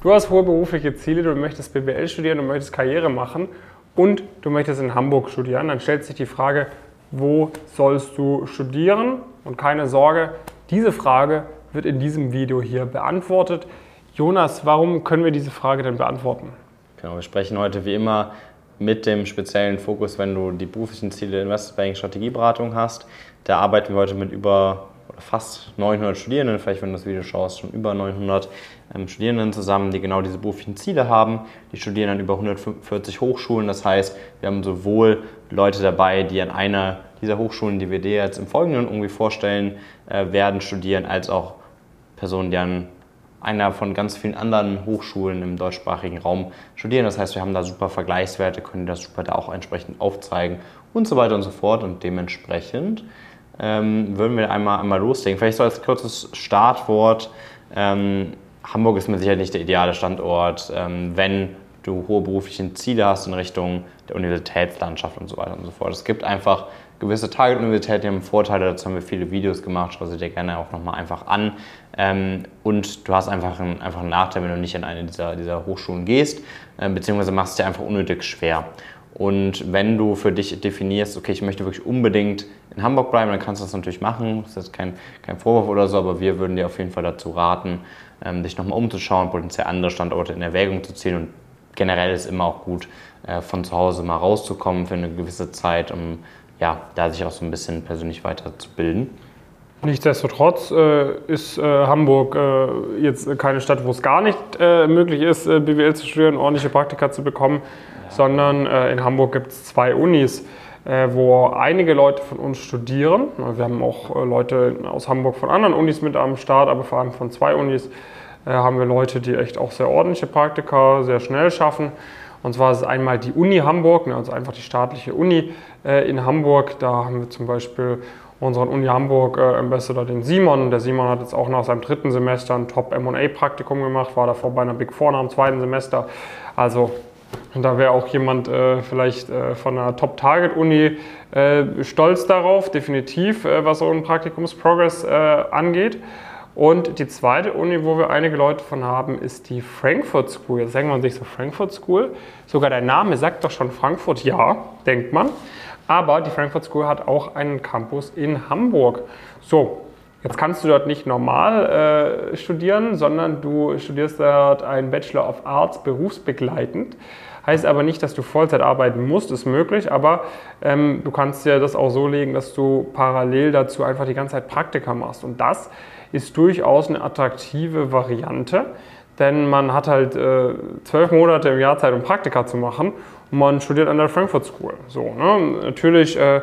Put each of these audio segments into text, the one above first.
Du hast hohe berufliche Ziele, du möchtest BWL studieren, du möchtest Karriere machen und du möchtest in Hamburg studieren. Dann stellt sich die Frage, wo sollst du studieren? Und keine Sorge, diese Frage wird in diesem Video hier beantwortet. Jonas, warum können wir diese Frage denn beantworten? Genau, wir sprechen heute wie immer mit dem speziellen Fokus, wenn du die beruflichen Ziele Investmentbanking Strategieberatung hast. Da arbeiten wir heute mit über fast 900 Studierenden, vielleicht wenn du das Video schaust, schon über 900 ähm, Studierenden zusammen, die genau diese beruflichen Ziele haben. Die studieren an über 140 Hochschulen. Das heißt, wir haben sowohl Leute dabei, die an einer dieser Hochschulen, die wir dir jetzt im Folgenden irgendwie vorstellen äh, werden, studieren, als auch Personen, die an einer von ganz vielen anderen Hochschulen im deutschsprachigen Raum studieren. Das heißt, wir haben da super Vergleichswerte, können das super da auch entsprechend aufzeigen und so weiter und so fort. Und dementsprechend ähm, würden wir einmal, einmal loslegen. Vielleicht so als kurzes Startwort. Ähm, Hamburg ist mit Sicherheit nicht der ideale Standort, ähm, wenn du hohe berufliche Ziele hast in Richtung der Universitätslandschaft und so weiter und so fort. Es gibt einfach gewisse Target-Universitäten, die haben Vorteile, dazu haben wir viele Videos gemacht, schau sie dir gerne auch nochmal einfach an. Ähm, und du hast einfach einen, einfach einen Nachteil, wenn du nicht in eine dieser, dieser Hochschulen gehst, äh, beziehungsweise machst es dir einfach unnötig schwer. Und wenn du für dich definierst, okay, ich möchte wirklich unbedingt in Hamburg bleiben, dann kannst du das natürlich machen. Das ist kein, kein Vorwurf oder so, aber wir würden dir auf jeden Fall dazu raten, ähm, dich nochmal umzuschauen, potenziell andere Standorte in Erwägung zu ziehen. Und generell ist immer auch gut, äh, von zu Hause mal rauszukommen für eine gewisse Zeit, um ja, da sich auch so ein bisschen persönlich weiterzubilden. Nichtsdestotrotz äh, ist äh, Hamburg äh, jetzt keine Stadt, wo es gar nicht äh, möglich ist, äh, BWL zu studieren, ordentliche Praktika zu bekommen, ja. sondern äh, in Hamburg gibt es zwei Unis, wo einige Leute von uns studieren. Wir haben auch Leute aus Hamburg von anderen Unis mit am Start, aber vor allem von zwei Unis haben wir Leute, die echt auch sehr ordentliche Praktika sehr schnell schaffen. Und zwar ist es einmal die Uni Hamburg, ne, also einfach die staatliche Uni in Hamburg. Da haben wir zum Beispiel unseren Uni Hamburg äh, Ambassador, den Simon. Der Simon hat jetzt auch nach seinem dritten Semester ein Top M&A-Praktikum gemacht, war davor bei einer Big Four nach dem zweiten Semester. Also da wäre auch jemand äh, vielleicht äh, von einer Top-Target-Uni äh, stolz darauf, definitiv, äh, was so ein Praktikums-Progress äh, angeht. Und die zweite Uni, wo wir einige Leute von haben, ist die Frankfurt School. Jetzt denkt man sich so, Frankfurt School? Sogar der Name sagt doch schon Frankfurt, ja, denkt man. Aber die Frankfurt School hat auch einen Campus in Hamburg. So, jetzt kannst du dort nicht normal äh, studieren, sondern du studierst dort einen Bachelor of Arts berufsbegleitend. Heißt aber nicht, dass du Vollzeit arbeiten musst, ist möglich, aber ähm, du kannst dir das auch so legen, dass du parallel dazu einfach die ganze Zeit Praktika machst. Und das ist durchaus eine attraktive Variante, denn man hat halt äh, zwölf Monate im Jahr Zeit, um Praktika zu machen man studiert an der Frankfurt School. So, ne? Natürlich, äh,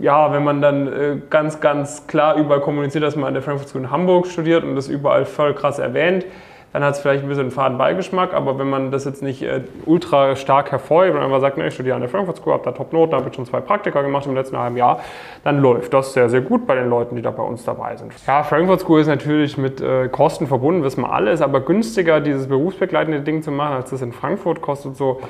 ja, wenn man dann äh, ganz, ganz klar überall kommuniziert, dass man an der Frankfurt School in Hamburg studiert und das überall voll krass erwähnt, dann hat es vielleicht ein bisschen einen faden Beigeschmack, aber wenn man das jetzt nicht äh, ultra stark hervorhebt und einfach sagt, ne, ich studiere an der Frankfurt School, habe da Top-Noten, habe schon zwei Praktika gemacht im letzten halben Jahr, dann läuft das sehr, sehr gut bei den Leuten, die da bei uns dabei sind. Ja, Frankfurt School ist natürlich mit äh, Kosten verbunden, wissen wir alle, ist aber günstiger, dieses berufsbegleitende Ding zu machen, als das in Frankfurt kostet so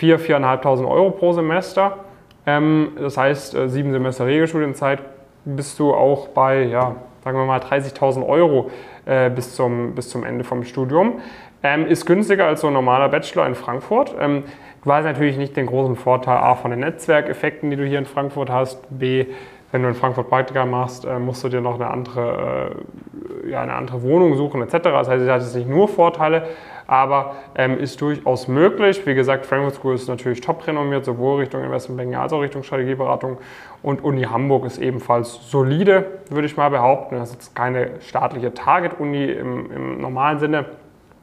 4.000, 4.500 Euro pro Semester. Ähm, das heißt, äh, sieben Semester Regelstudienzeit bist du auch bei, ja, sagen wir mal 30.000 Euro äh, bis, zum, bis zum Ende vom Studium. Ähm, ist günstiger als so ein normaler Bachelor in Frankfurt. Ähm, du hast natürlich nicht den großen Vorteil A von den Netzwerkeffekten, die du hier in Frankfurt hast, B, wenn du in Frankfurt Praktika machst, äh, musst du dir noch eine andere, ja, eine andere Wohnung suchen etc. Das heißt, es hat jetzt nicht nur Vorteile, aber ähm, ist durchaus möglich. Wie gesagt, Frankfurt School ist natürlich top renommiert, sowohl Richtung Investmentbanking als auch Richtung Strategieberatung. Und Uni Hamburg ist ebenfalls solide, würde ich mal behaupten. Das ist keine staatliche Target-Uni im, im normalen Sinne.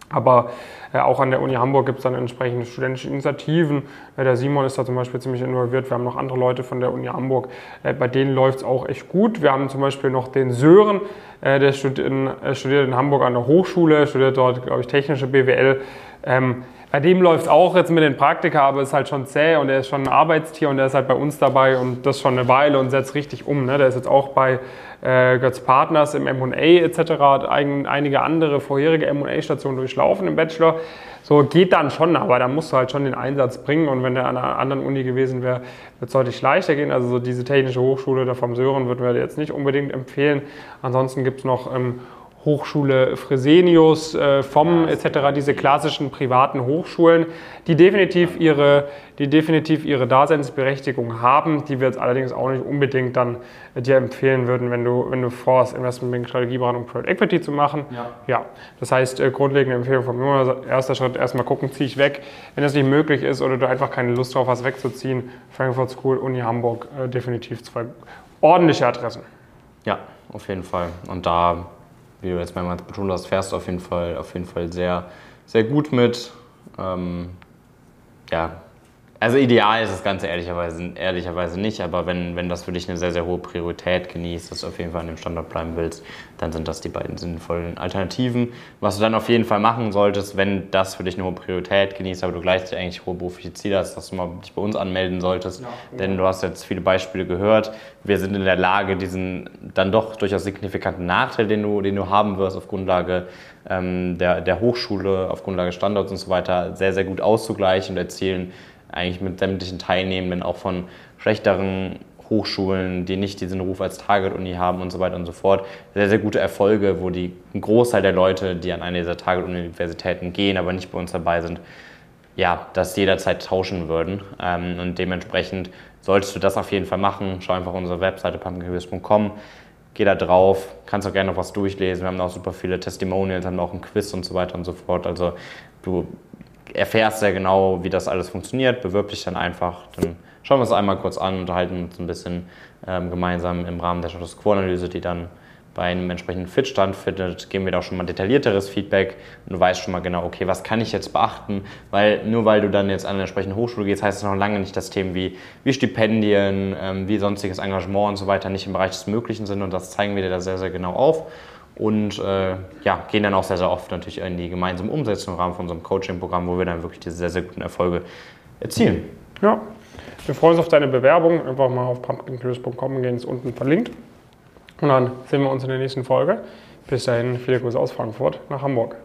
Aber äh, auch an der Uni Hamburg gibt es dann entsprechende studentische Initiativen. Äh, der Simon ist da zum Beispiel ziemlich involviert. Wir haben noch andere Leute von der Uni Hamburg. Äh, bei denen läuft es auch echt gut. Wir haben zum Beispiel noch den Sören, äh, der studiert in, äh, studiert in, Hamburg an der Hochschule, studiert dort, glaube ich, technische BWL. Ähm, bei dem läuft es auch jetzt mit den Praktika, aber ist halt schon zäh und er ist schon ein Arbeitstier und er ist halt bei uns dabei und das schon eine Weile und setzt richtig um. Ne? Der ist jetzt auch bei äh, Götz Partners im M&A etc., hat ein, einige andere vorherige M&A-Stationen durchlaufen im Bachelor. So geht dann schon, aber da musst du halt schon den Einsatz bringen und wenn der an einer anderen Uni gewesen wäre, wird es deutlich leichter gehen. Also so diese technische Hochschule da vom Sören würden wir jetzt nicht unbedingt empfehlen. Ansonsten gibt es noch ähm, Hochschule Fresenius, äh, FOM etc., diese klassischen privaten Hochschulen, die definitiv, ihre, die definitiv ihre Daseinsberechtigung haben, die wir jetzt allerdings auch nicht unbedingt dann äh, dir empfehlen würden, wenn du, wenn du vorhast, Investmentbank, Strategieberatung, Private Equity zu machen. Ja. ja. Das heißt, äh, grundlegende Empfehlung von mir, erster Schritt, erstmal gucken, ziehe ich weg. Wenn das nicht möglich ist oder du einfach keine Lust drauf hast, wegzuziehen, Frankfurt School, Uni Hamburg, äh, definitiv zwei ordentliche Adressen. Ja, auf jeden Fall. Und da wie du jetzt mehrmals betont hast, fährst du auf jeden Fall, auf jeden Fall sehr, sehr gut mit. Ähm, ja, also ideal ist das Ganze ehrlicherweise, ehrlicherweise nicht, aber wenn, wenn das für dich eine sehr, sehr hohe Priorität genießt, dass du auf jeden Fall an dem Standort bleiben willst, dann sind das die beiden sinnvollen Alternativen. Was du dann auf jeden Fall machen solltest, wenn das für dich eine hohe Priorität genießt, aber du gleichzeitig eigentlich hohe berufliche Ziele hast, dass du mal dich bei uns anmelden solltest. Ja, Denn du hast jetzt viele Beispiele gehört. Wir sind in der Lage, diesen dann doch durchaus signifikanten Nachteil, den du, den du haben wirst auf Grundlage ähm, der, der Hochschule, auf Grundlage Standorts und so weiter, sehr, sehr gut auszugleichen und erzielen eigentlich mit sämtlichen Teilnehmenden auch von schlechteren Hochschulen, die nicht diesen Ruf als Target-Uni haben und so weiter und so fort. Sehr, sehr gute Erfolge, wo die, ein Großteil der Leute, die an eine dieser Target-Universitäten gehen, aber nicht bei uns dabei sind, ja, das jederzeit tauschen würden. Ähm, und dementsprechend solltest du das auf jeden Fall machen. Schau einfach unsere Webseite pumpkincareers.com, geh da drauf, kannst auch gerne noch was durchlesen. Wir haben auch super viele Testimonials, haben auch ein Quiz und so weiter und so fort. Also du erfährst sehr genau, wie das alles funktioniert, bewirb dich dann einfach, dann schauen wir uns einmal kurz an, unterhalten uns ein bisschen ähm, gemeinsam im Rahmen der Status Quo-Analyse, die dann bei einem entsprechenden Fit stattfindet, geben wir da auch schon mal detaillierteres Feedback und du weißt schon mal genau, okay, was kann ich jetzt beachten, weil nur weil du dann jetzt an eine entsprechende Hochschule gehst, heißt das noch lange nicht, dass Themen wie, wie Stipendien, ähm, wie sonstiges Engagement und so weiter nicht im Bereich des Möglichen sind und das zeigen wir dir da sehr, sehr genau auf und äh, ja, gehen dann auch sehr, sehr oft natürlich in die gemeinsame Umsetzung im Rahmen von unserem Coaching-Programm, wo wir dann wirklich diese sehr, sehr guten Erfolge erzielen. Ja, wir freuen uns auf deine Bewerbung. Einfach mal auf pumpkincurious.com gehen, ist unten verlinkt. Und dann sehen wir uns in der nächsten Folge. Bis dahin, viele Grüße aus Frankfurt nach Hamburg.